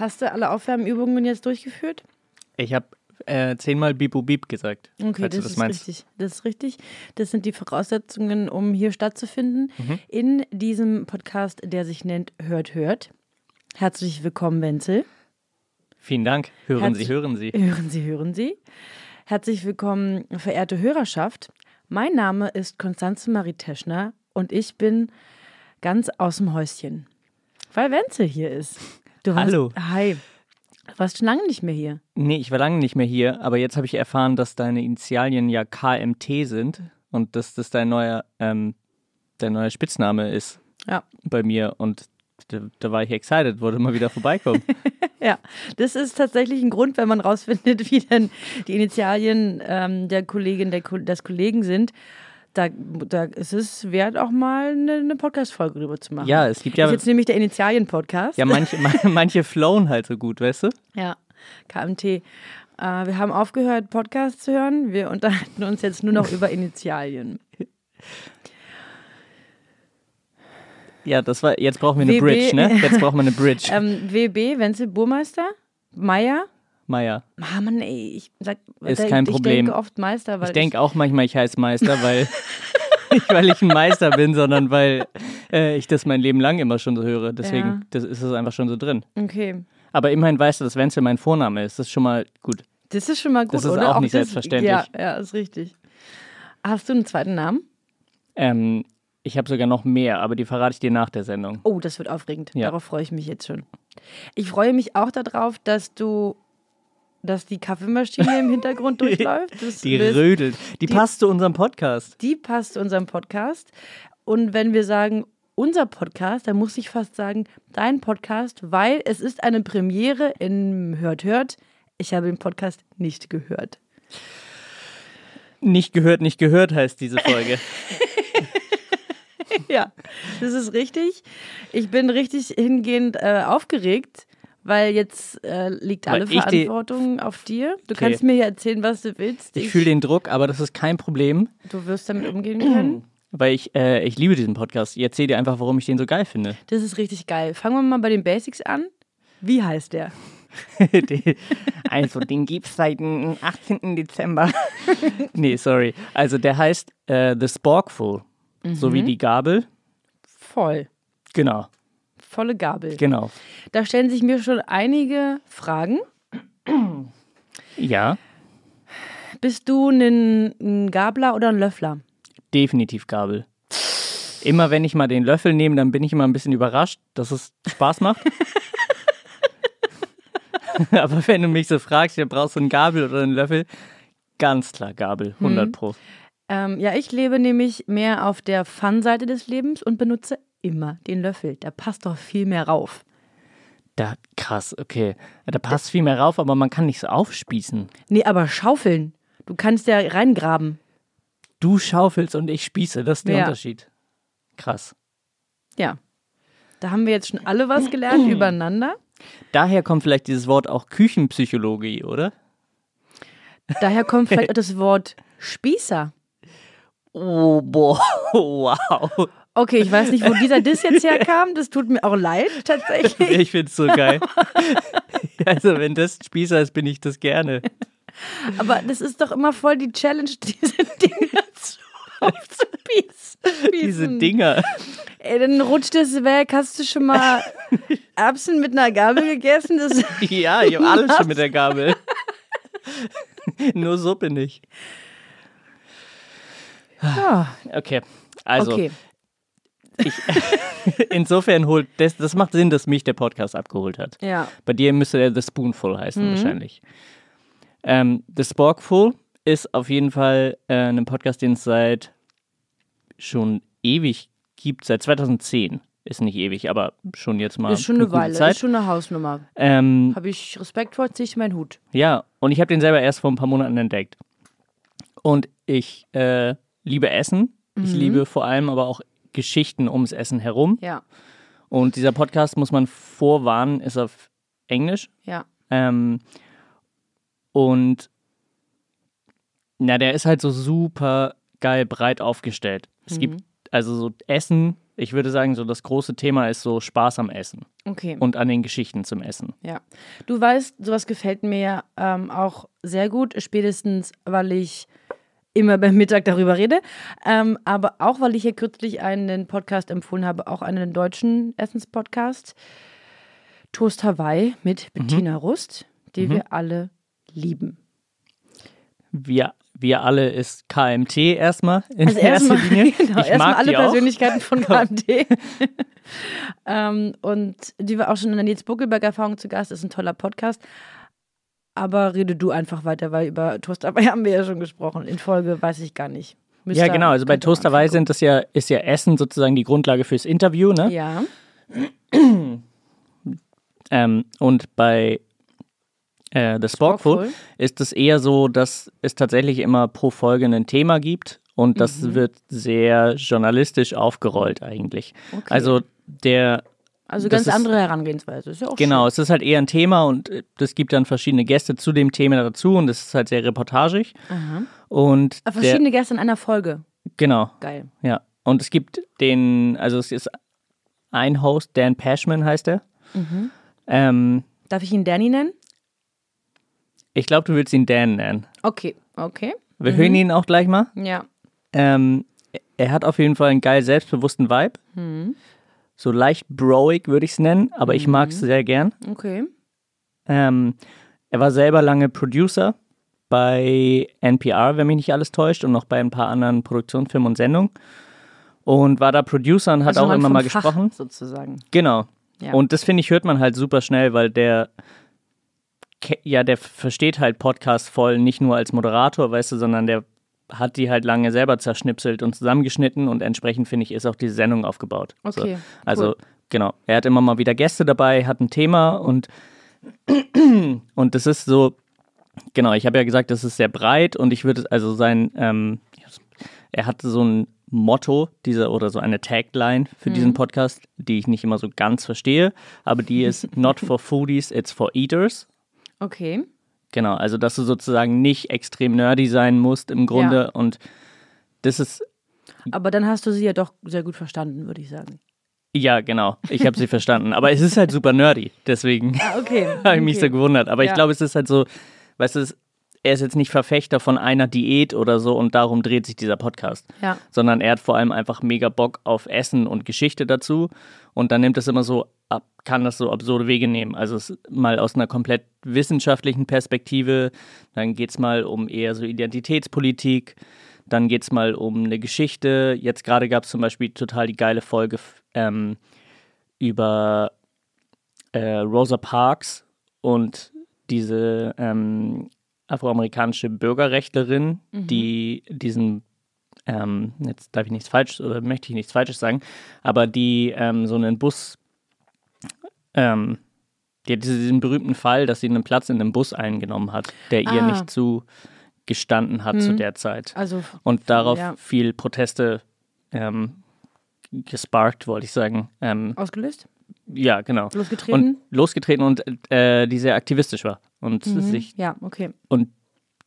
Hast du alle Aufwärmübungen jetzt durchgeführt? Ich habe äh, zehnmal Bibu Bip gesagt. Okay, du das, ist meinst. richtig. Das ist richtig. Das sind die Voraussetzungen, um hier stattzufinden. Mhm. In diesem Podcast, der sich nennt Hört, Hört. Herzlich willkommen, Wenzel. Vielen Dank. Hören Herzlich- Sie, hören Sie. Hören Sie, hören Sie. Herzlich willkommen, verehrte Hörerschaft. Mein Name ist Konstanze Marie Teschner und ich bin ganz aus dem Häuschen, weil Wenzel hier ist. Du warst, Hallo. Hi. Du warst schon lange nicht mehr hier. Nee, ich war lange nicht mehr hier, aber jetzt habe ich erfahren, dass deine Initialien ja KMT sind und dass das dein neuer, ähm, dein neuer Spitzname ist Ja. bei mir und da, da war ich excited, wollte mal wieder vorbeikommen. Ja, das ist tatsächlich ein Grund, wenn man rausfindet, wie denn die Initialien ähm, der Kollegin, der, des Kollegen sind. Da, da ist es wert, auch mal eine, eine Podcast-Folge drüber zu machen. ja, es gibt Das ja, ist jetzt nämlich der Initialien-Podcast. ja manche, manche flowen halt so gut, weißt du? Ja, KMT. Äh, wir haben aufgehört, Podcasts zu hören. Wir unterhalten uns jetzt nur noch über Initialien. Ja, das war, jetzt brauchen wir eine WB. Bridge, ne? Jetzt brauchen wir eine Bridge. Ähm, WB, Wenzel Burmeister, Meier. Meier. Ah, Mann, ey, ich sag, Ist ich kein Problem. denke oft Meister, weil Ich denke auch manchmal, ich heiße Meister, weil nicht weil ich ein Meister bin, sondern weil äh, ich das mein Leben lang immer schon so höre. Deswegen Ja. das ist es einfach schon so drin. Okay. Aber immerhin weißt du, dass Wenzel mein Vorname ist. Das ist schon mal gut. Das ist schon mal gut, Das ist oder? auch nicht das, selbstverständlich. Ja, ja, ist richtig. Hast du einen zweiten Namen? Ähm, ich habe sogar noch mehr, aber die verrate ich dir nach der Sendung. Oh, das wird aufregend. Ja. Darauf freue ich mich jetzt schon. Ich freue mich auch darauf, dass du, dass die Kaffeemaschine im Hintergrund durchläuft. Das Die wirst- rödelt. Die, die- passt zu unserem Podcast. die passt zu unserem Podcast. Und wenn wir sagen, unser Podcast, dann muss ich fast sagen, dein Podcast, weil es ist eine Premiere in Hört, Hört. Ich habe den Podcast nicht gehört. Nicht gehört, nicht gehört heißt diese Folge. Ja, das ist richtig. Ich bin richtig hingehend äh, aufgeregt, weil jetzt äh, liegt Weil alle ich Verantwortung auf dir. Du Okay. kannst mir hier erzählen, was du willst. Ich fühle den Druck, aber das ist kein Problem, du wirst damit umgehen können. weil ich, äh, ich liebe diesen Podcast. Ich erzähle dir einfach, warum ich den so geil finde. Das ist richtig geil. Fangen wir mal bei den Basics an. Wie heißt der? Also, den gibt's seit dem 18. Dezember. nee, sorry. Also, der heißt äh, The Sporkful. So wie die Gabel. Voll. Genau, Volle Gabel. genau. Da stellen sich mir schon einige Fragen. Ja, Bist du ein, ein Gabler oder ein Löffler? definitiv Gabel. Immer wenn ich mal den Löffel nehme, dann bin ich immer ein bisschen überrascht, dass es Spaß macht. Aber wenn du mich so fragst, ja, brauchst du einen Gabel oder einen Löffel? Ganz klar Gabel, 100 Pro. Ähm, ja, ich lebe nämlich mehr auf der Fun-Seite des Lebens und benutze immer den Löffel. Da passt doch viel mehr rauf. Da, krass, okay. Da passt viel mehr rauf, aber man kann nicht so aufspießen. Nee, aber schaufeln. Du kannst ja reingraben. Du schaufelst und ich spieße, das ist der Ja. Unterschied. Krass. Ja. Da haben wir jetzt schon alle was gelernt übereinander. Daher kommt vielleicht dieses Wort auch Küchenpsychologie, oder? Daher kommt vielleicht auch das Wort Spießer. Oh, boah, wow. Okay, ich weiß nicht, wo dieser Diss jetzt herkam. Das tut mir auch leid, tatsächlich. Ich find's so geil. Also, wenn das Spießer ist, bin ich das gerne. Aber das ist doch immer voll die Challenge, diese Dinger zu aufzuspießen. Diese Dinger. Ey, dann rutscht es weg. Hast du schon mal Erbsen mit einer Gabel gegessen? Das Ja, ich habe alles schon mit der Gabel. Nur Suppe nicht. ja, Okay, also okay. insofern holt das, das macht Sinn, dass mich der Podcast abgeholt hat. Ja. Bei dir müsste der The Spoonful heißen wahrscheinlich. Ähm, The Sporkful ist auf jeden Fall äh, ein Podcast, den es seit schon ewig gibt. Seit 2010 ist nicht ewig, aber schon jetzt mal Ist schon eine, gute Weile, Zeit. ist schon eine Hausnummer. Ähm, Habe ich Respekt vor, ziehe ich meinen Hut. ja, und ich habe den selber erst vor ein paar Monaten entdeckt. Und ich äh, liebe Essen. Ich liebe vor allem aber auch Geschichten ums Essen herum. Ja, Und dieser Podcast, muss man vorwarnen, ist auf Englisch. ja. Ähm, und na, der ist halt so super geil breit aufgestellt. Es gibt also so Essen, ich würde sagen, so das große Thema ist so Spaß am Essen Okay. und an den Geschichten zum Essen. Ja, du weißt, sowas gefällt mir ähm, auch sehr gut, spätestens weil ich immer beim Mittag darüber rede, ähm, aber auch weil ich hier kürzlich einen Podcast empfohlen habe, auch einen deutschen Essenspodcast, Toast Hawaii mit Bettina Rust, die wir alle lieben. Wir, wir alle ist KMT erstmal in Also erster erstmal Linie. genau, ich erstmal mag alle die auch. Persönlichkeiten von KMT. ähm, und die war auch schon in der Nils Buckelberg-Erfahrung zu Gast, ist ein toller Podcast. Aber rede du einfach weiter, weil über Toast Hawaii haben wir ja schon gesprochen. In Folge weiß ich gar nicht. Müsst Ja, genau. Also bei könnt ihr mal Toast Hawaii angucken. sind das ja, ist ja Essen sozusagen die Grundlage fürs Interview, ne? Ja, Ähm, und bei äh, The Sporkful Sporkful. ist es eher so, dass es tatsächlich immer pro Folge ein Thema gibt und das Mhm. wird sehr journalistisch aufgerollt eigentlich. Okay. Also der also ganz ist- andere Herangehensweise. Ist ja auch Genau, es ist halt eher ein Thema und äh, es gibt dann verschiedene Gäste zu dem Thema dazu und es ist halt sehr reportagig. Und schön. Ah, der, Verschiedene Gäste in einer Folge. genau, Geil. ja. Und es gibt den, also es ist ein Host, Dan Pashman heißt er. Mhm. Ähm, Darf ich ihn Danny nennen? ich glaube, du willst ihn Dan nennen. Okay, okay. Wir hören ihn auch gleich mal. Ja. Ähm, er hat auf jeden Fall einen geil selbstbewussten Vibe. Mhm. So leicht broig würde ich es nennen, aber ich mag es sehr gern. Okay. Ähm, er war selber lange Producer bei NPR, wenn mich nicht alles täuscht, und noch bei ein paar anderen Produktionsfilmen und Sendungen. Und war da Producer und hat Also auch immer mal Fach, gesprochen. Sozusagen. Genau. Ja. Und das finde ich, hört man halt super schnell, weil der, ja, der versteht halt Podcasts voll, nicht nur als Moderator, weißt du, sondern der hat die halt lange selber zerschnipselt und zusammengeschnitten und entsprechend, finde ich, ist auch diese Sendung aufgebaut. Okay, So. Also, cool. genau. Er hat immer mal wieder Gäste dabei, hat ein Thema und, und das ist so, genau, ich habe ja gesagt, das ist sehr breit und ich würde, also sein, ähm, er hat so ein Motto, diese oder so eine Tagline für Mhm. diesen Podcast, die ich nicht immer so ganz verstehe, aber die ist Not for Foodies, it's for Eaters. Okay. Genau, also dass du sozusagen nicht extrem nerdy sein musst im Grunde Ja. und das ist, Aber dann hast du sie ja doch sehr gut verstanden, würde ich sagen. ja genau, ich habe sie verstanden, aber es ist halt super nerdy, deswegen Ah, okay. habe ich mich so gewundert. Aber ich Ja. glaube, es ist halt so, weißt du, es- er ist jetzt nicht Verfechter von einer Diät oder so und darum dreht sich dieser Podcast. Ja. Sondern er hat vor allem einfach mega Bock auf Essen und Geschichte dazu. Und dann nimmt es immer so ab, kann das so absurde Wege nehmen. Also es mal aus einer komplett wissenschaftlichen Perspektive, dann geht es mal um eher so Identitätspolitik, dann geht es mal um eine Geschichte. Jetzt gerade gab es zum Beispiel total die geile Folge ähm, über äh, Rosa Parks und diese ähm, afroamerikanische Bürgerrechtlerin, die diesen, ähm, jetzt darf ich nichts falsch oder möchte ich nichts Falsches sagen, aber die ähm, so einen Bus, ähm, die hat diesen berühmten Fall, dass sie einen Platz in einem Bus eingenommen hat, der ihr Ah. nicht zugestanden hat zu der Zeit. Also, Und darauf ja. viel Proteste ähm, gesparkt, wollte ich sagen. Ähm, ausgelöst? ja, genau. Losgetreten? Und losgetreten und äh, die sehr aktivistisch war. Und sich Ja, okay. und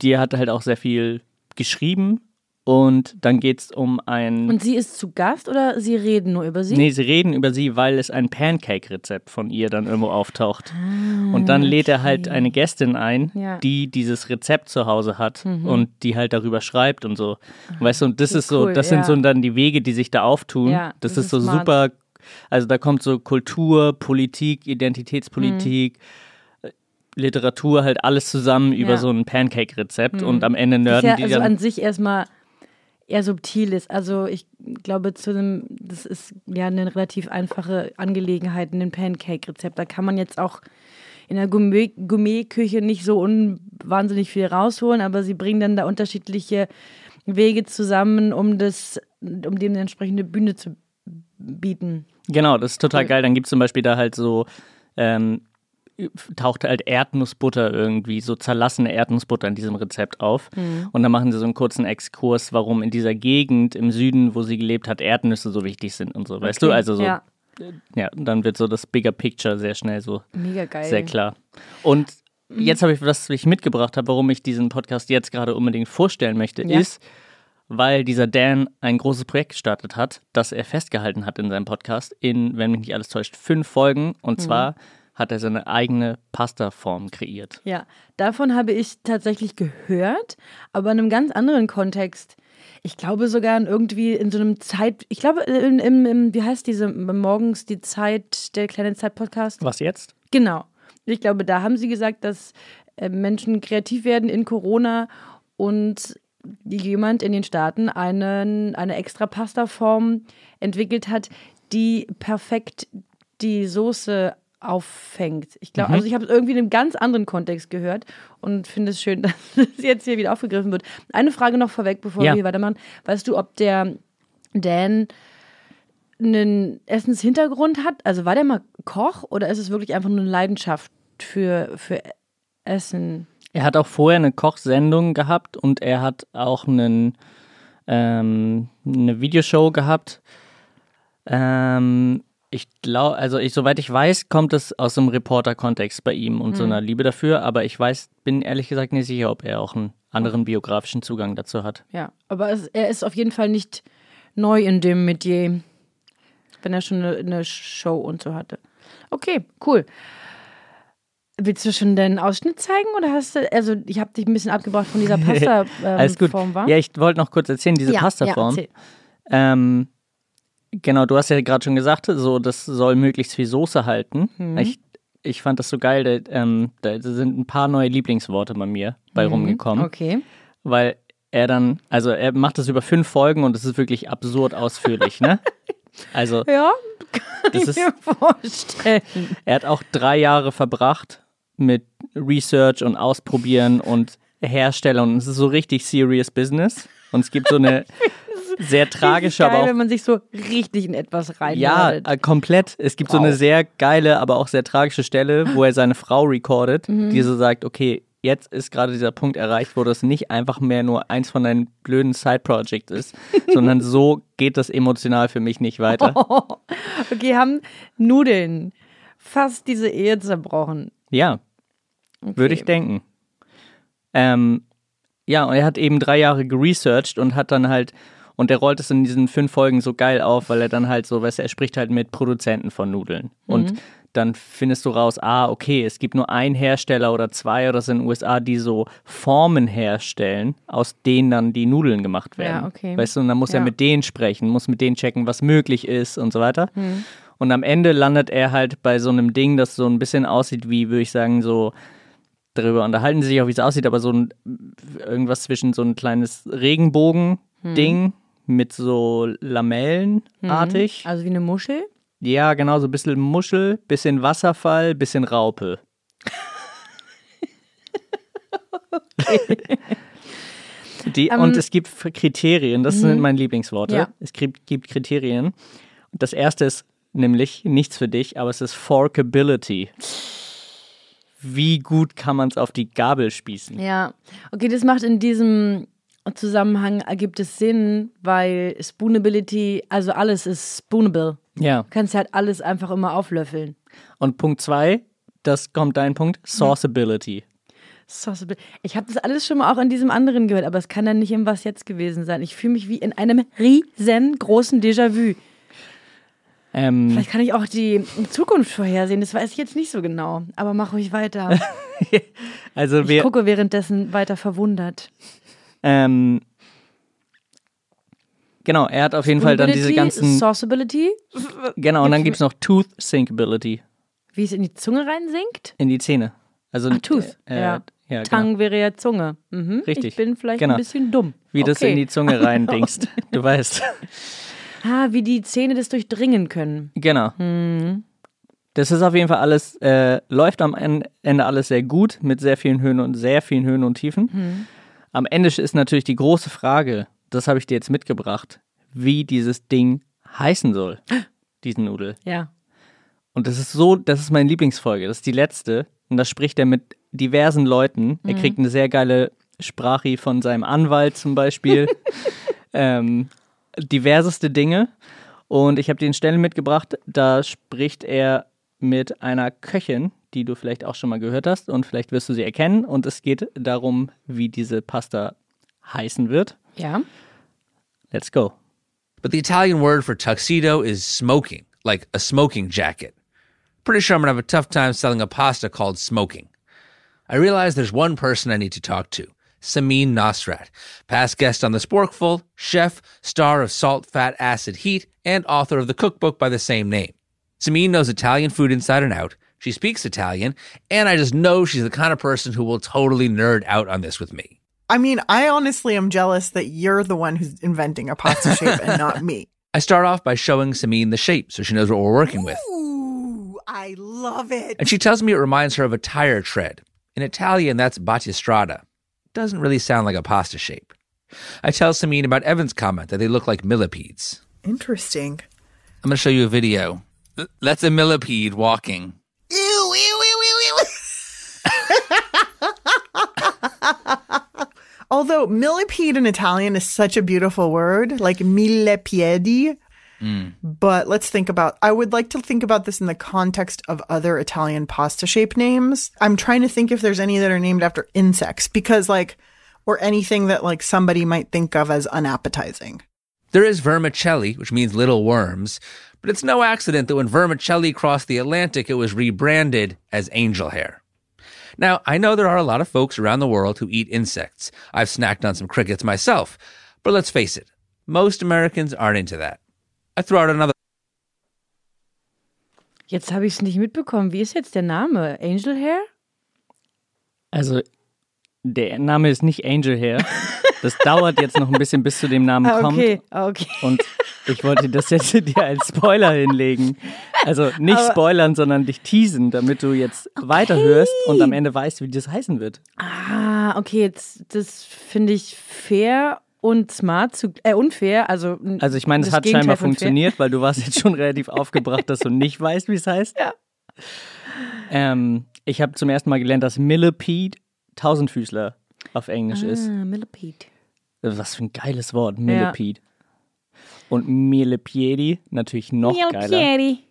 die hat halt auch sehr viel geschrieben und dann geht es um ein. Und sie ist zu Gast oder sie reden nur über sie? nee, sie reden über sie, weil es ein Pancake-Rezept von ihr dann irgendwo auftaucht. und dann lädt er halt eine Gästin ein, Ah, Ja. Mhm. die dieses Rezept zu Hause hat und die halt darüber schreibt und so. Weißt du, und das ist so, cool, das sind ja. so dann die Wege, die sich da auftun. Ja, das, das ist ist so smart. super. Also da kommt so Kultur, Politik, Identitätspolitik. Literatur halt alles zusammen über Ja. so ein Pancake-Rezept und am Ende nerden ja, die also dann an sich erstmal eher subtil ist. Also ich glaube, zu einem, das ist ja eine relativ einfache Angelegenheit, ein Pancake-Rezept. Da kann man jetzt auch in der Gourmet- Gourmet-Küche nicht so wahnsinnig viel rausholen, aber sie bringen dann da unterschiedliche Wege zusammen, um das, um dem eine entsprechende Bühne zu bieten. Genau, das ist total geil. Dann gibt es zum Beispiel da halt so, ähm, taucht halt Erdnussbutter irgendwie, so zerlassene Erdnussbutter in diesem Rezept auf. Mhm. Und dann machen sie so einen kurzen Exkurs, warum in dieser Gegend im Süden, wo sie gelebt hat, Erdnüsse so wichtig sind und so. Weißt du, Okay, also so, ja. Ja, und dann wird so das Bigger Picture sehr schnell so mega geil. sehr klar. Und Mhm. jetzt habe ich, was ich mitgebracht habe, warum ich diesen Podcast jetzt gerade unbedingt vorstellen möchte, Ja. ist, weil dieser Dan ein großes Projekt gestartet hat, das er festgehalten hat in seinem Podcast in, wenn mich nicht alles täuscht, fünf Folgen. Mhm. Und zwar hat er seine eigene Pastaform kreiert. Ja, davon habe ich tatsächlich gehört, aber in einem ganz anderen Kontext. Ich glaube sogar in irgendwie in so einem Zeit, ich glaube, im, im, im, wie heißt diese morgens die Zeit, der kleine Zeit-Podcast? Was jetzt? Genau. Ich glaube, da haben sie gesagt, dass äh, Menschen kreativ werden in Corona und jemand in den Staaten einen, eine extra Pastaform entwickelt hat, die perfekt die Soße auffängt. Ich glaube, also ich habe es irgendwie in einem ganz anderen Kontext gehört und finde es schön, dass es jetzt hier wieder aufgegriffen wird. Eine Frage noch vorweg, bevor Ja. wir hier weitermachen. Weißt du, ob der Dan einen Essenshintergrund hat? Also war der mal Koch oder ist es wirklich einfach nur eine Leidenschaft für, für Essen? Er hat auch vorher eine Kochsendung gehabt und er hat auch einen, ähm, eine Videoshow gehabt. Ähm, ich glaube, also ich, soweit ich weiß, kommt es aus einem Reporter-Kontext bei ihm und so einer Liebe dafür, aber ich weiß, bin ehrlich gesagt nicht sicher, ob er auch einen anderen biografischen Zugang dazu hat. Ja, aber es, er ist auf jeden Fall nicht neu in dem Metier, wenn er schon eine, eine Show und so hatte. Okay, cool. Willst du schon den Ausschnitt zeigen oder hast du, also ich habe dich ein bisschen abgebracht von dieser Alles gut. Pasta-Form, war? Ja, ich wollte noch kurz erzählen, diese Ja, Pastaform. Ja. Ähm, genau, du hast ja gerade schon gesagt, so das soll möglichst viel Soße halten. Mhm. Ich, ich fand das so geil, da, ähm, da sind ein paar neue Lieblingsworte bei mir bei rumgekommen, Mhm. Okay. weil er dann, also er macht das über fünf Folgen und es ist wirklich absurd ausführlich, ne? Also Ja, kann Das ich ist- mir vorstellen. er hat auch drei Jahre verbracht mit Research und Ausprobieren und Herstellern und es ist so richtig serious Business und es gibt so eine sehr tragische, Geil, aber auch wenn man sich so richtig in etwas rein Ja, äh, komplett. Es gibt so Wow. eine sehr geile, aber auch sehr tragische Stelle, wo er seine Frau recordet, Mhm. die so sagt, okay, jetzt ist gerade dieser Punkt erreicht, wo das nicht einfach mehr nur eins von deinen blöden Side-Projects ist, sondern so geht das emotional für mich nicht weiter. Okay, haben Nudeln fast diese Ehe zerbrochen. Ja, Okay. würde ich denken. Ähm, ja, und er hat eben drei Jahre geresearched und hat dann halt, und er rollt es in diesen fünf Folgen so geil auf, weil er dann halt so, weißt du, er spricht halt mit Produzenten von Nudeln. Und dann findest du raus, ah, okay, es gibt nur einen Hersteller oder zwei oder so in den USA, die so Formen herstellen, aus denen dann die Nudeln gemacht werden. Ja, okay. Weißt du, und dann muss er Ja. mit denen sprechen, muss mit denen checken, was möglich ist und so weiter. Und am Ende landet er halt bei so einem Ding, das so ein bisschen aussieht wie, würde ich sagen, so darüber unterhalten sie sich auch, wie es aussieht, aber so ein irgendwas zwischen so ein kleines Regenbogen-Ding mit so Lamellenartig. Also wie eine Muschel? Ja, genau, so ein bisschen Muschel, bisschen Wasserfall, bisschen Raupe. Die, Ähm, und es gibt Kriterien, das sind meine Lieblingsworte. Ja. Es gibt, gibt Kriterien. Und das erste ist nämlich nichts für dich, aber es ist Forkability. Wie gut kann man es auf die Gabel spießen? Ja. Okay, das macht in diesem Zusammenhang ergibt es Sinn, weil Spoonability, also alles ist spoonable. Ja. Du kannst halt alles einfach immer auflöffeln. Und Punkt zwei, das kommt dein Punkt, Sauceability. Sauceable. Ich habe das alles schon mal auch in diesem anderen gehört, aber es kann dann nicht im Was jetzt gewesen sein. Ich fühle mich wie in einem riesengroßen Déjà-vu. Ähm, Vielleicht kann ich auch die Zukunft vorhersehen, das weiß ich jetzt nicht so genau. Aber mach ruhig weiter. also Ich wir, gucke währenddessen weiter verwundert. Ähm, genau, er hat auf jeden Fall dann diese ganzen, Sauceability, genau, und dann gibt es noch Tooth Syncability wie es in die Zunge reinsinkt. in die Zähne. Also Ach, Tooth, äh, ja. ja genau. Tang wäre ja Zunge. Mhm. Richtig. Ich bin vielleicht Genau. ein bisschen dumm. Wie das okay. in die Zunge rein dingst. Du weißt. Ah, wie die Zähne das durchdringen können. Genau. Mhm. Das ist auf jeden Fall alles, äh, läuft am En- Ende alles sehr gut mit sehr vielen Höhen und sehr vielen Höhen und Tiefen. Mhm. Am Ende ist natürlich die große Frage, das habe ich dir jetzt mitgebracht, wie dieses Ding heißen soll, diese Nudel. Ja. Und das ist so, das ist meine Lieblingsfolge. Das ist die letzte. Und da spricht er mit diversen Leuten. Er kriegt eine sehr geile Sprache von seinem Anwalt zum Beispiel. ähm, diverseste Dinge. Und ich habe den Stellen mitgebracht, da spricht er mit einer Köchin, die du vielleicht auch schon mal gehört hast und vielleicht wirst du sie erkennen. Und es geht darum, wie diese Pasta heißen wird. Ja. Let's go. But the Italian word for tuxedo is smoking, like a smoking jacket. Pretty sure I'm gonna have a tough time selling a pasta called smoking. I realize there's one person I need to talk to. Samin Nosrat, past guest on The Sporkful, chef, star of Salt, Fat, Acid, Heat, and author of the cookbook by the same name. Samin knows Italian food inside and out. She speaks Italian, and I just know she's the kind of person who will totally nerd out on this with me. I mean, I honestly am jealous that you're the one who's inventing a pasta shape and not me. I start off by showing Samin the shape so she knows what we're working with. Ooh, I love it. And she tells me it reminds her of a tire tread. In Italian, that's battistrada. Doesn't really sound like a pasta shape. I tell Samin about Evan's comment that they look like millipedes. Interesting. I'm going to show you a video. Th- That's a millipede walking. Although millipede in Italian is such a beautiful word, like mille piedi. Mm. But let's think about, I would like to think about this in the context of other Italian pasta shape names. I'm trying to think if there's any that are named after insects because, like, or anything that, like, somebody might think of as unappetizing. There is vermicelli, which means little worms, but it's no accident that when vermicelli crossed the Atlantic, it was rebranded as angel hair. Now, I know there are a lot of folks around the world who eat insects. I've snacked on some crickets myself, but let's face it, most Americans aren't into that. I throw out another Jetzt habe ich es nicht mitbekommen. Wie ist jetzt der Name? Angel Hair? Also, der Name ist nicht Angel Hair. Das dauert jetzt noch ein bisschen, bis zu dem Namen Ah, kommt. okay, ah, okay. Und ich wollte das jetzt dir als Spoiler hinlegen. Also nicht Aber- spoilern, sondern dich teasen, damit du jetzt weiterhörst und am Ende weißt, wie das heißen wird. Ah, okay, jetzt, das finde ich fair und smart, zu, äh, unfair. Also, Also ich meine, es das hat Gegenteil scheinbar funktioniert, weil du warst jetzt schon relativ aufgebracht, dass du nicht weißt, wie es heißt. Ja. Ähm, ich habe zum ersten Mal gelernt, dass Millipede Tausendfüßler auf Englisch ist. Ah, Millipede. Was für ein geiles Wort, Millipede. Und Millepiedi natürlich noch geiler. Milpiedi.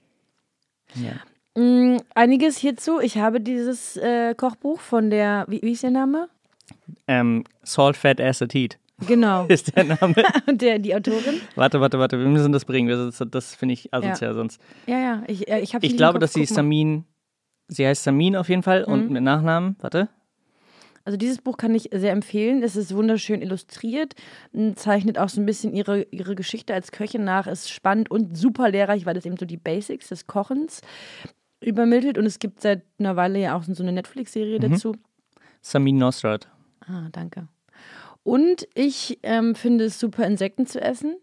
Ja. Mm, einiges hierzu. Ich habe dieses äh, Kochbuch von der, wie, wie ist der Name? Ähm, Salt, Fat, Acid, Heat Genau. ist der Name. Und der, die Autorin? warte, warte, warte, wir müssen das bringen. Das, das finde ich asozial sonst. Ja, ja. Ich, äh, ich, hab's Ich glaube, dass sie. Samin, sie heißt Samin auf jeden Fall und mit Nachnamen, warte. Also dieses Buch kann ich sehr empfehlen. Es ist wunderschön illustriert, zeichnet auch so ein bisschen ihre, ihre Geschichte als Köchin nach, ist spannend und super lehrreich, weil es eben so die Basics des Kochens übermittelt. Und es gibt seit einer Weile ja auch so eine Netflix-Serie dazu. Samin Nosrat. Ah, danke. Und ich ähm, finde es super, Insekten zu essen.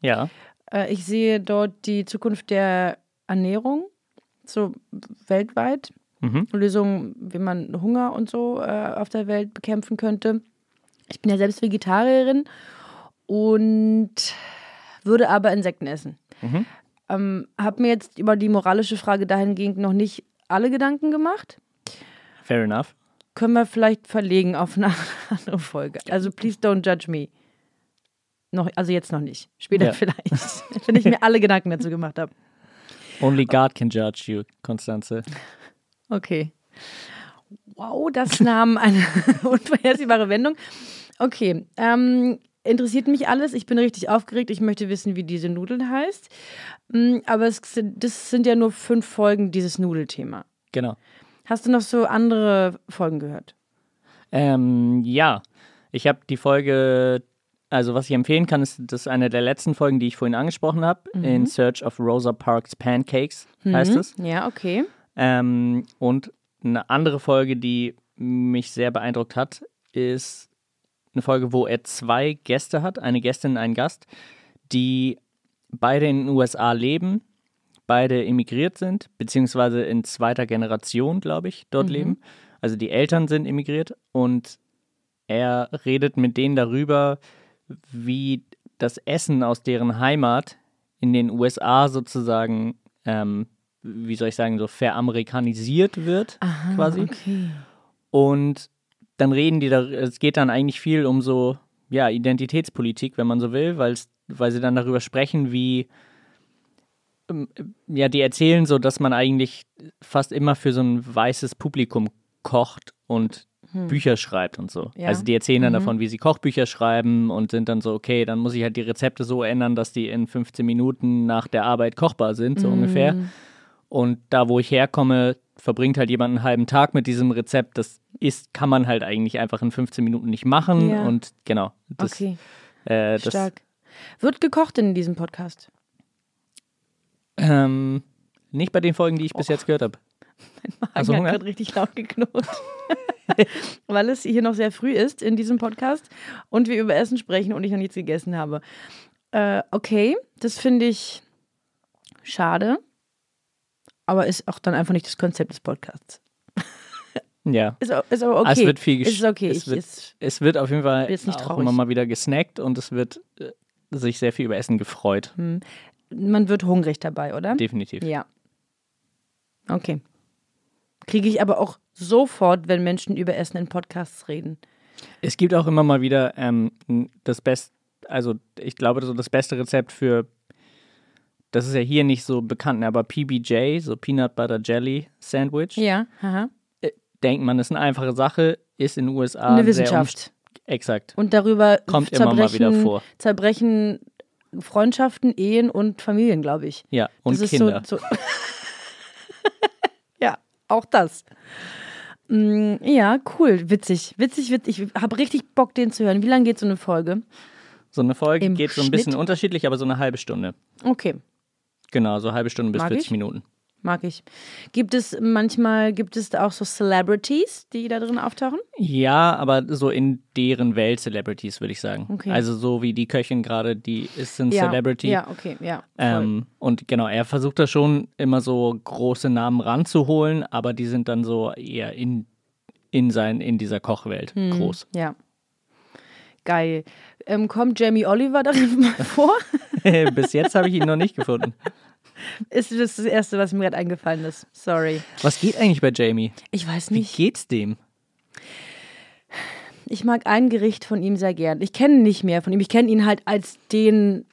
Ja. Äh, ich sehe dort die Zukunft der Ernährung, so weltweit. Mhm. Lösungen, wie man Hunger und so äh, auf der Welt bekämpfen könnte. Ich bin ja selbst Vegetarierin und würde aber Insekten essen. Mhm. Ähm, habe mir jetzt über die moralische Frage dahingehend noch nicht alle Gedanken gemacht. Fair enough. Können wir vielleicht verlegen auf eine andere Folge. Also please don't judge me. Noch, also jetzt noch nicht. Später Ja. vielleicht. Wenn ich mir alle Gedanken dazu gemacht habe. Only God can judge you, Konstanze. Okay. Wow, das nahm eine unvorhersehbare Wendung. Okay, ähm, interessiert mich alles. Ich bin richtig aufgeregt. Ich möchte wissen, wie diese Nudeln heißt. Mm, Aber es sind, das sind ja nur fünf Folgen, dieses Nudelthema. Genau. Hast du noch so andere Folgen gehört? Ähm, ja, ich habe die Folge, also was ich empfehlen kann, ist, das ist eine der letzten Folgen, die ich vorhin angesprochen habe. In Search of Rosa Parks Pancakes heißt es. Ja, okay. Ähm, und eine andere Folge, die mich sehr beeindruckt hat, ist eine Folge, wo er zwei Gäste hat, eine Gästin und einen Gast, die beide in den USA leben, beide emigriert sind, beziehungsweise in zweiter Generation, glaube ich, dort leben. Also die Eltern sind emigriert und er redet mit denen darüber, wie das Essen aus deren Heimat in den USA sozusagen, ähm, wie soll ich sagen, so veramerikanisiert wird, quasi. Okay. Und dann reden die da, es geht dann eigentlich viel um so, ja, Identitätspolitik, wenn man so will, weil sie dann darüber sprechen, wie, ähm, ja, die erzählen so, dass man eigentlich fast immer für so ein weißes Publikum kocht und Bücher schreibt und so. Hm. Ja. Mhm. Also die erzählen dann davon, wie sie Kochbücher schreiben und sind dann so, okay, dann muss ich halt die Rezepte so ändern, dass die in 15 Minuten nach der Arbeit kochbar sind, Mhm. so ungefähr. Und da, wo ich herkomme, verbringt halt jemand einen halben Tag mit diesem Rezept. Das ist, kann man halt eigentlich einfach in 15 Minuten nicht machen. Ja. Und genau, das, Okay, äh, stark. Wird gekocht in diesem Podcast? ähm, nicht bei den Folgen, die ich bis jetzt gehört habe. Magen Hast du hat gerade richtig laut geknurrt. Weil es hier noch sehr früh ist in diesem Podcast und wir über Essen sprechen und ich noch nichts gegessen habe. Äh, okay, das finde ich schade. Aber ist auch dann einfach nicht das Konzept des Podcasts. Ja. Ist, ist aber okay. Ah, Es wird viel Ist okay. es ich, wird- ist, Es wird auf jeden Fall jetzt nicht auch traurig. immer mal wieder gesnackt und es wird äh, sich sehr viel über Essen gefreut. man wird hungrig dabei, oder? Definitiv. Ja. Okay. Kriege ich aber auch sofort, wenn Menschen über Essen in Podcasts reden. Es gibt auch immer mal wieder ähm, das Best, also ich glaube, so das beste Rezept für, das ist ja hier nicht so bekannt, aber PBJ, so Peanut Butter Jelly Sandwich. Ja, haha. Denkt man, ist eine einfache Sache, ist in den USA Eine sehr Wissenschaft. Exakt. Und darüber Kommt immer mal wieder zerbrechen- vor. zerbrechen Freundschaften, Ehen und Familien, glaube ich. Ja, und das ist Kinder. So, so ja, auch das. Mm, Ja, cool, witzig, witzig, witzig. Ich habe richtig Bock, den zu hören. Wie lange geht so eine Folge? So eine Folge Im geht so ein bisschen Schnitt? unterschiedlich, aber so eine halbe Stunde. Okay, Genau, so eine halbe Stunde bis Mag 40 ich. Minuten. mag ich. Gibt es manchmal, gibt es auch so Celebrities, die da drin auftauchen? Ja, aber so in deren Welt Celebrities, würde ich sagen. Okay. Also so wie die Köchin gerade, die ist ein ja, Celebrity. Ja, okay, ja. Ähm, und genau, er versucht da schon immer so große Namen ranzuholen, aber die sind dann so eher in, in, sein, in dieser Kochwelt Hm. groß. Ja. Geil. Ähm, kommt Jamie Oliver darin mal vor? Bis jetzt habe ich ihn noch nicht gefunden. Ist das das Erste, was mir gerade eingefallen ist. Sorry. Was geht eigentlich bei Jamie? Ich weiß Wie nicht. geht's dem? Ich mag ein Gericht von ihm sehr gern. Ich kenne nicht mehr von ihm. Ich kenne ihn halt als den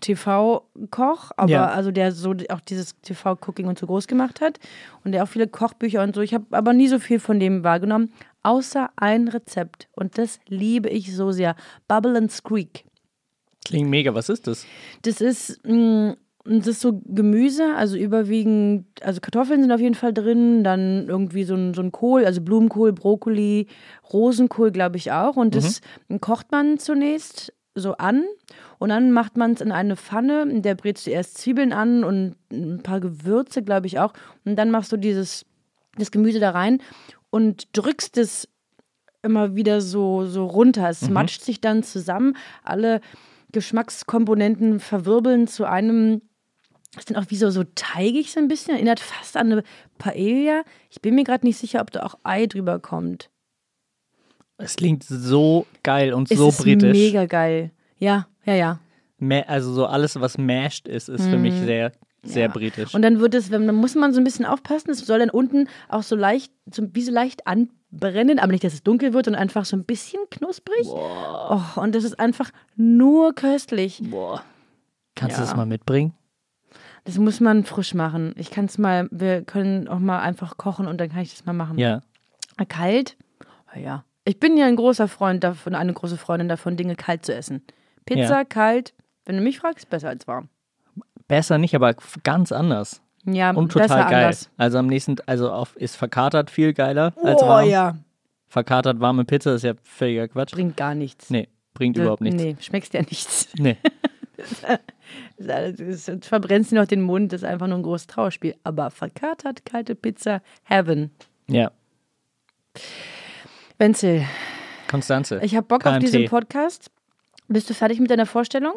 TV-Koch, aber Ja. also der so auch dieses TV-Cooking und so groß gemacht hat und der auch viele Kochbücher und so. Ich habe aber nie so viel von dem wahrgenommen, außer ein Rezept und das liebe ich so sehr. Bubble and Squeak. Klingt mega, was ist das? Das ist, mh, das ist so Gemüse, also überwiegend, also Kartoffeln sind auf jeden Fall drin, dann irgendwie so ein, so ein Kohl, also Blumenkohl, Brokkoli, Rosenkohl, glaube ich auch. Und das kocht man zunächst so an und dann macht man es in eine Pfanne, in der brätst du erst Zwiebeln an und ein paar Gewürze, glaube ich auch. Und dann machst du dieses, das Gemüse da rein und drückst es immer wieder so, so runter. Es matscht sich dann zusammen. Alle Geschmackskomponenten verwirbeln zu einem. Es sind auch wie so, so teigig so ein bisschen. Erinnert fast an eine Paella. Ich bin mir gerade nicht sicher, ob da auch Ei drüber kommt. Es klingt so geil und Es so ist britisch. mega geil. Ja, ja, ja. Also so alles, was mashed ist, ist für mich sehr, sehr britisch. Und dann wird es, wenn- dann muss man so ein bisschen aufpassen. Es soll dann unten auch so leicht, so, wie so leicht anbrennen, aber nicht, dass es dunkel wird und einfach so ein bisschen knusprig. Oh, und das ist einfach nur köstlich. Boah. Kannst du Ja. das mal mitbringen? Das muss man frisch machen. Ich kann es mal, wir können auch mal einfach kochen und dann kann ich das mal machen. Ja. Kalt? Ja. Ich bin ja ein großer Freund davon, eine große Freundin davon, Dinge kalt zu essen. Pizza Ja. kalt, wenn du mich fragst, besser als warm. Besser nicht, aber ganz anders. Ja, Und total geil. anders. Also am nächsten, also auf, ist verkatert viel geiler als Oh warm. ja, Verkatert warme Pizza ist ja völliger Quatsch. bringt gar nichts. Nee, bringt überhaupt nichts. Nee, schmeckst ja nichts. Nee. Das das verbrennst dir noch den Mund, das ist einfach nur ein großes Trauerspiel. Aber verkatert, kalte Pizza, Heaven. Ja. Wenzel, Konstanze. ich habe Bock auf KMT. diesen Podcast. Bist du fertig mit deiner Vorstellung?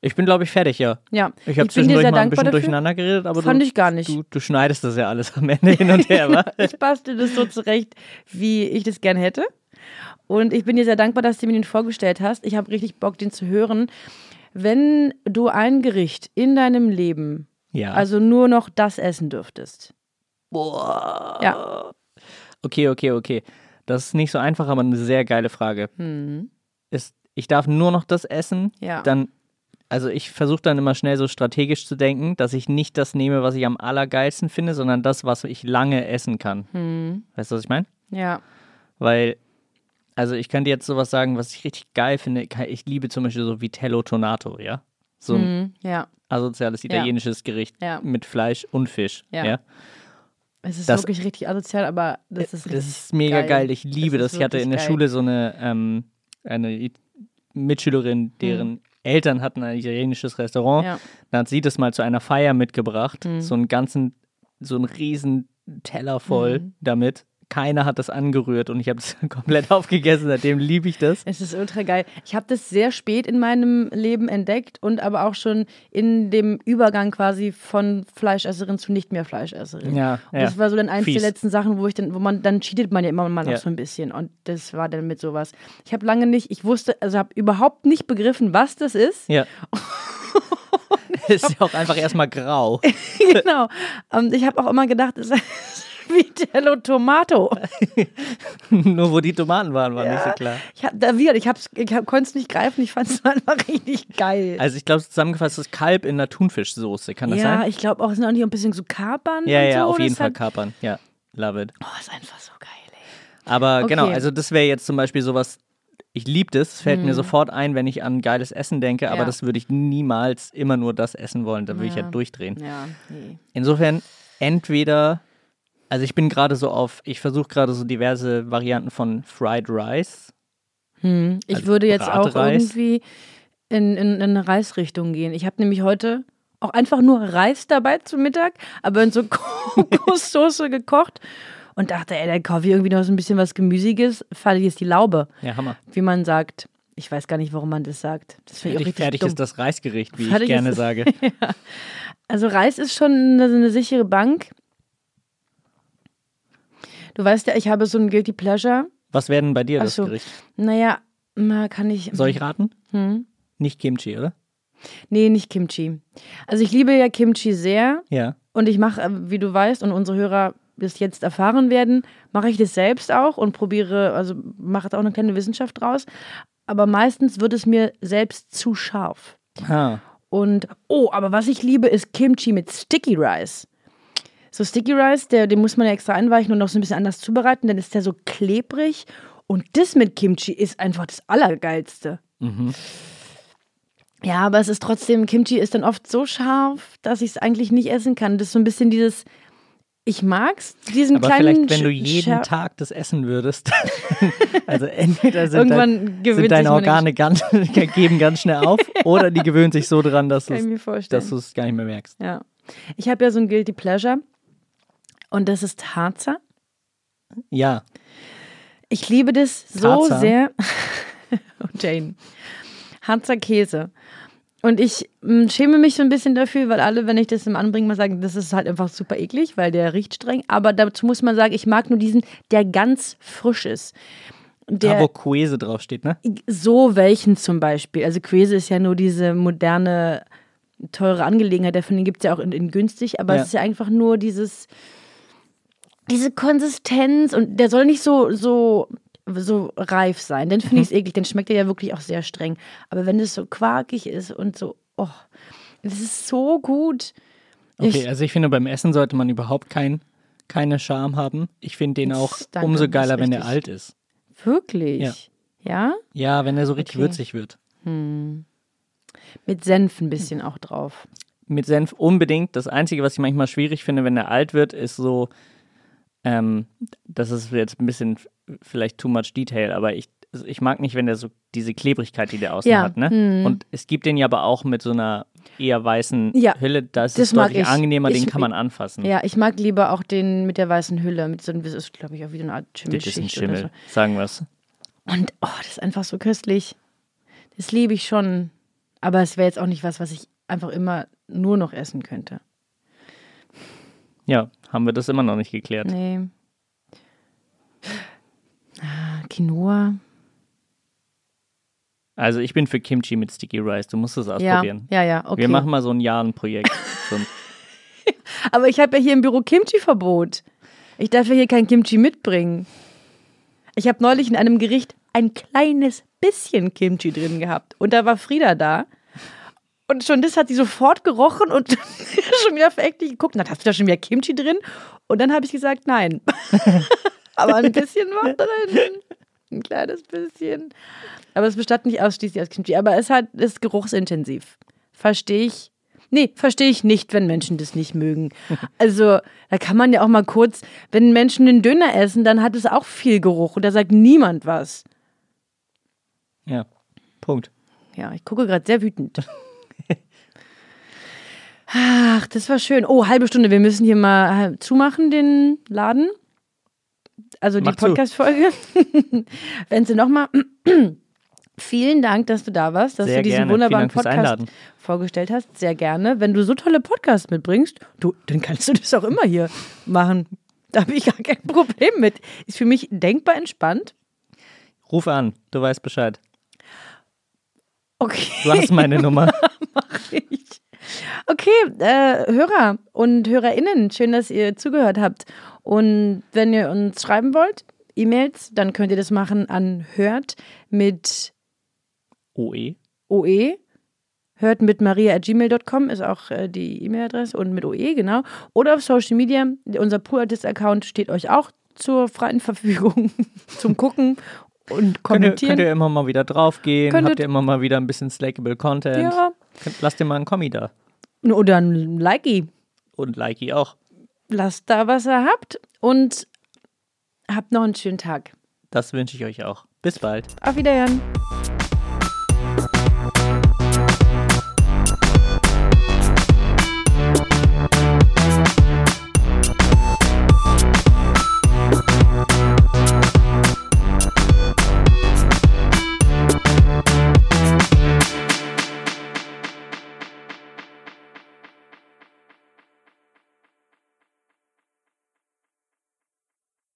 Ich bin, glaube ich, fertig, ja. Ja. Ich habe zwischendurch mal ein bisschen dafür. durcheinander geredet, aber Fand du, ich gar nicht. Du, du schneidest das ja alles am Ende hin und her, wa? Ich bastel das so zurecht, wie ich das gern hätte. Und ich bin dir sehr dankbar, dass du mir den vorgestellt hast. Ich habe richtig Bock, den zu hören. Wenn du ein Gericht in deinem Leben, Ja. also nur noch das essen dürftest. Boah. Ja. Okay, okay, okay. Das ist nicht so einfach, aber eine sehr geile Frage. Hm. Ist, ich darf nur noch das essen, Ja. dann, also ich versuche dann immer schnell so strategisch zu denken, dass ich nicht das nehme, was ich am allergeilsten finde, sondern das, was ich lange essen kann. Hm. Weißt du, was ich meine? Ja. Weil, also ich könnte jetzt sowas sagen, was ich richtig geil finde. Ich liebe zum Beispiel so Vitello Tonato, ja? So ein Hm. Ja. asoziales italienisches Gericht Ja. mit Fleisch und Fisch. Ja. Ja. Es ist Das- wirklich richtig asozial, aber das ist richtig Das ist mega geil. Ich liebe Das das. Ich hatte in der geil. Schule so eine, ähm, eine Mitschülerin, deren Eltern hatten ein italienisches Restaurant. Ja. Dann hat sie das mal zu einer Feier mitgebracht. Hm. So einen ganzen, so einen riesen Teller voll Hm. damit. Keiner hat das angerührt und ich habe es komplett aufgegessen. Seitdem liebe ich das. Es ist ultra geil. Ich habe das sehr spät in meinem Leben entdeckt und aber auch schon in dem Übergang quasi von Fleischesserin zu nicht mehr Fleischesserin. Ja, Und ja. das war so dann eins Fies. der letzten Sachen, wo ich dann, wo man, dann cheatet man ja immer mal noch Ja. so ein bisschen. Und das war dann mit sowas. Ich habe lange nicht, ich wusste, also habe überhaupt nicht begriffen, was das ist. Ja. ist ja auch einfach erstmal grau. genau. Und ich habe auch immer gedacht, es ist Vitello Tomato. Nur wo die Tomaten waren, war nicht so klar. Ich hab, da wieder, ich, hab's, ich hab, konnte es nicht greifen, ich fand es einfach richtig geil. Also ich glaube, zusammengefasst ist Kalb in der Thunfischsoße. Kann das ja, sein? ich glaube auch, es sind auch nicht ein bisschen so Kapern. Ja, ja, so. auf jeden Fall kapern. Ja, love it. Oh, ist einfach so geil, ey. Aber Okay. genau, also das wäre jetzt zum Beispiel sowas, ich liebe das, es fällt mir sofort ein, wenn ich an geiles Essen denke, aber Mhm. Ja. das würde ich niemals immer nur das essen wollen, da würde ich ja Ja. durchdrehen. Ja, nee. Insofern entweder, also ich bin gerade so auf, ich versuche gerade so diverse Varianten von Fried Rice. Hm. Ich Also würde jetzt auch irgendwie in, in, in eine Reisrichtung gehen. Ich habe nämlich heute auch einfach nur Reis dabei zum Mittag, aber in so Kokossoße gekocht und dachte, ey, da kaufe ich irgendwie noch so ein bisschen was Gemüsiges. Fertig ist die Laube, Ja, Hammer. wie man sagt. Ich weiß gar nicht, warum man das sagt. Das finde ich Fertig, fertig dumm. ist das Reisgericht, wie Fertig ich gerne ist- sage. Also Reis ist schon eine, eine sichere Bank. Du weißt ja, ich habe so ein Guilty Pleasure. Was wäre denn bei dir Ach das so. Gericht? Naja, na, kann ich. Soll ich raten? Hm? Nicht Kimchi, oder? Nee, nicht Kimchi. Also ich liebe ja Kimchi sehr Ja. und ich mache, äh, wie du weißt und unsere Hörer das jetzt erfahren werden, mache ich das selbst auch und probiere, also mache da auch eine kleine Wissenschaft draus. Aber meistens wird es mir selbst zu scharf. Ah, Und, oh, aber was ich liebe, ist Kimchi mit Sticky Rice. So Sticky Rice, der, den muss man ja extra einweichen und noch so ein bisschen anders zubereiten, dann ist der so klebrig. Und das mit Kimchi ist einfach das Allergeilste. Ja, aber es ist trotzdem, Kimchi ist dann oft so scharf, dass ich es eigentlich nicht essen kann. Das ist so ein bisschen dieses, ich mag's, diesen aber kleinen vielleicht, wenn du jeden Scher- Tag das essen würdest, also entweder sind, Irgendwann dein, sind deine Organe ganz, geben ganz schnell auf oder die gewöhnen sich so dran, dass du es gar nicht mehr merkst. Ja. Ich habe ja so ein Guilty Pleasure und das ist Harzer. Ja, Ich liebe das so Tarzan. sehr. Und Jane. Harzer Käse. Und ich mh, schäme mich so ein bisschen dafür, weil alle, wenn ich das im Anbringen mal sagen, das ist halt einfach super eklig, weil der riecht streng. Aber dazu muss man sagen, ich mag nur diesen, der ganz frisch ist. da Der, wo Quese draufsteht, ne? so welchen zum Beispiel. Also Quese ist ja nur diese moderne, teure Angelegenheit. Davon gibt es ja auch in, in günstig, aber Ja. es ist ja einfach nur dieses, diese Konsistenz und der soll nicht so, so, so reif sein. Dann finde Mhm. ich es eklig, dann schmeckt er ja wirklich auch sehr streng. Aber wenn es so quarkig ist und so, oh, das ist so gut. Okay, Ich- also ich finde, beim Essen sollte man überhaupt kein, keine Scham haben. Ich finde den auch Danke, umso geiler, wenn richtig. alt ist. Wirklich. Ja. ja? Ja, wenn er so richtig Okay. würzig wird. Mit Senf ein bisschen auch drauf. Mit Senf unbedingt. Das Einzige, was ich manchmal schwierig finde, wenn er alt wird, ist so, ähm, das ist jetzt ein bisschen vielleicht too much detail, aber ich, ich mag nicht, wenn der so diese Klebrigkeit, die der außen Ja, hat. Ne? hm. Und es gibt den ja aber auch mit so einer eher weißen Ja, Hülle. Da ist das es mag deutlich ich. angenehmer, den Ich- kann man anfassen. Ja, ich mag lieber auch den mit der weißen Hülle. Mit so einem, das ist, glaube ich, auch wie so eine Art Das ist ein Schimmel, so. sagen wir es. Und oh, das ist einfach so köstlich. Das liebe ich schon. Aber es wäre jetzt auch nicht was, was ich einfach immer nur noch essen könnte. Ja, haben wir das immer noch nicht geklärt. Nee. Ah, Quinoa. Also ich bin für Kimchi mit Sticky Rice. Du musst es Ja, ausprobieren. ja, ja, okay. Wir machen mal so ein Jahr ein Projekt. Aber ich habe ja hier im Büro Kimchi-Verbot. Ich darf ja hier kein Kimchi mitbringen. Ich habe neulich in einem Gericht ein kleines bisschen Kimchi drin gehabt. Und da war Frieda da. Und schon das hat sie sofort gerochen und schon wieder verächtlich geguckt. Na, hast du da schon wieder Kimchi drin? Und dann habe ich gesagt, nein. Aber ein bisschen war drin. Ein kleines bisschen. Aber es bestand nicht ausschließlich aus Kimchi. Aber es hat, ist geruchsintensiv. Verstehe ich. Nee, verstehe ich nicht, wenn Menschen das nicht mögen. Also, da kann man ja auch mal kurz, wenn Menschen den Döner essen, dann hat es auch viel Geruch und da sagt niemand was. ja, Punkt. Ja, ich gucke gerade sehr wütend. Ach, das war schön. Oh, halbe Stunde. Wir müssen hier mal äh, zumachen, den Laden. Also die Mach. Podcast-Folge. Wenn Sie nochmal. Vielen Dank, dass du da warst, dass Sehr du diesen gerne. wunderbaren Podcast vorgestellt hast. Sehr gerne. Wenn du so tolle Podcasts mitbringst, du, dann kannst du das auch immer hier machen. Da habe ich gar kein Problem mit. Ist für mich denkbar entspannt. Ruf an, du weißt Bescheid. Okay. Du hast meine Nummer. ich. Okay, äh, Hörer und Hörerinnen, schön, dass ihr zugehört habt. Und wenn ihr uns schreiben wollt, E-Mails, dann könnt ihr das machen an hört mit OE. OE. Hört mit maria.gmail.com ist auch äh, die E-Mail-Adresse und mit OE, genau. Oder auf Social Media. Unser Pool Artist-Account steht euch auch zur freien Verfügung zum Gucken und Könnt ihr, kommentieren. könnt ihr immer mal wieder draufgehen? Könntet- Habt ihr immer mal wieder ein bisschen slackable Content? ja, Lasst ihr mal einen Kommi da. oder ein Likey. Und Likey auch. Lasst da, was ihr habt und habt noch einen schönen Tag. Das wünsche ich euch auch. Bis bald. Auf Wiederhören.